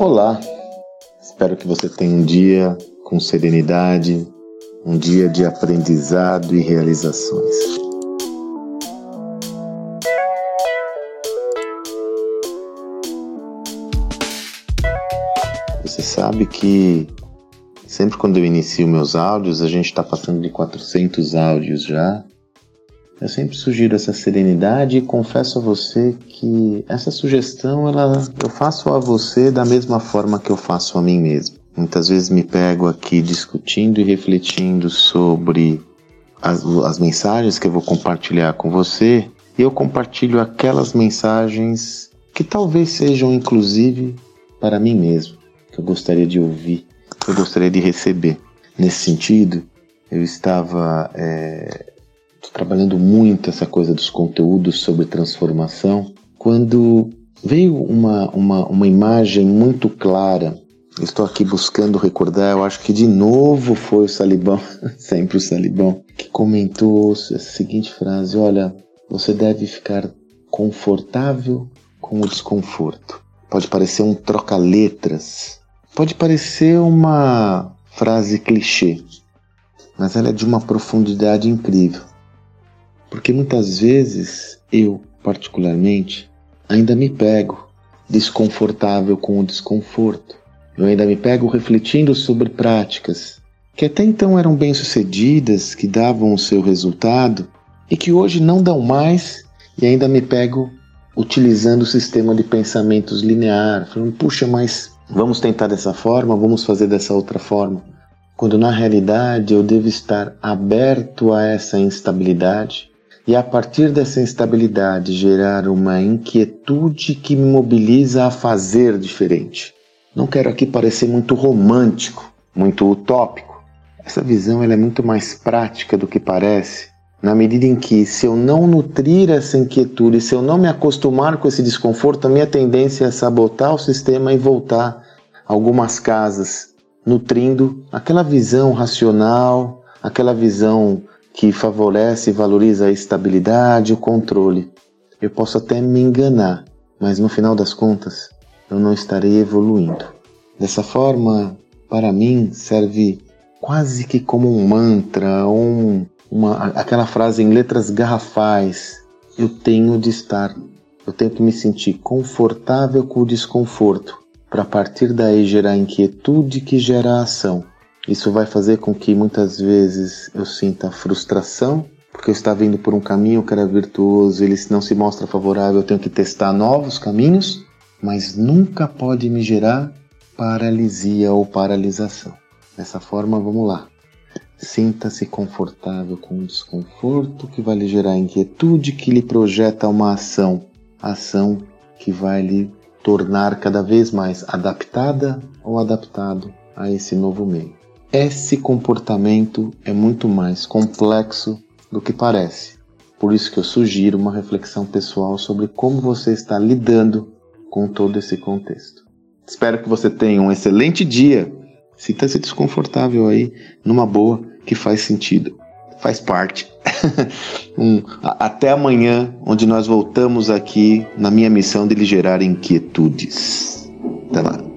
Olá, espero que você tenha um dia com serenidade, um dia de aprendizado e realizações. Você sabe que sempre quando eu inicio meus áudios, a gente está passando de 400 áudios já, eu sempre sugiro essa serenidade e confesso a você que essa sugestão ela, eu faço a você da mesma forma que eu faço a mim mesmo. Muitas vezes me pego aqui discutindo e refletindo sobre as, as mensagens que eu vou compartilhar com você e eu compartilho aquelas mensagens que talvez sejam inclusive para mim mesmo, que eu gostaria de ouvir, que eu gostaria de receber. Nesse sentido, eu estava é, trabalhando muito essa coisa dos conteúdos sobre transformação, quando veio uma, uma, uma imagem muito clara. Estou aqui buscando recordar, eu acho que de novo foi o Salibão, sempre o Salibão, que comentou a seguinte frase: Olha, você deve ficar confortável com o desconforto. Pode parecer um troca-letras, pode parecer uma frase clichê, mas ela é de uma profundidade incrível. Porque muitas vezes eu, particularmente, ainda me pego desconfortável com o desconforto. Eu ainda me pego refletindo sobre práticas que até então eram bem-sucedidas, que davam o seu resultado e que hoje não dão mais, e ainda me pego utilizando o sistema de pensamentos linear, falando, puxa, mas vamos tentar dessa forma, vamos fazer dessa outra forma. Quando na realidade eu devo estar aberto a essa instabilidade, e a partir dessa instabilidade gerar uma inquietude que me mobiliza a fazer diferente. Não quero aqui parecer muito romântico, muito utópico. Essa visão é muito mais prática do que parece, na medida em que, se eu não nutrir essa inquietude, se eu não me acostumar com esse desconforto, a minha tendência é sabotar o sistema e voltar a algumas casas, nutrindo aquela visão racional, aquela visão que favorece e valoriza a estabilidade e o controle. Eu posso até me enganar, mas no final das contas eu não estarei evoluindo. Dessa forma, para mim, serve quase que como um mantra, um, uma, aquela frase em letras garrafais: eu tenho de estar, eu tenho que me sentir confortável com o desconforto, para partir daí gerar inquietude que gera ação. Isso vai fazer com que muitas vezes eu sinta frustração, porque eu estava indo por um caminho que era virtuoso, ele não se mostra favorável, eu tenho que testar novos caminhos, mas nunca pode me gerar paralisia ou paralisação. Dessa forma, vamos lá. Sinta-se confortável com o desconforto que vai lhe gerar inquietude, que lhe projeta uma ação, ação que vai lhe tornar cada vez mais adaptada ou adaptado a esse novo meio. Esse comportamento é muito mais complexo do que parece. Por isso que eu sugiro uma reflexão pessoal sobre como você está lidando com todo esse contexto. Espero que você tenha um excelente dia. Sinta-se desconfortável aí, numa boa, que faz sentido, faz parte. um, até amanhã, onde nós voltamos aqui na minha missão de lhe gerar inquietudes. Até lá.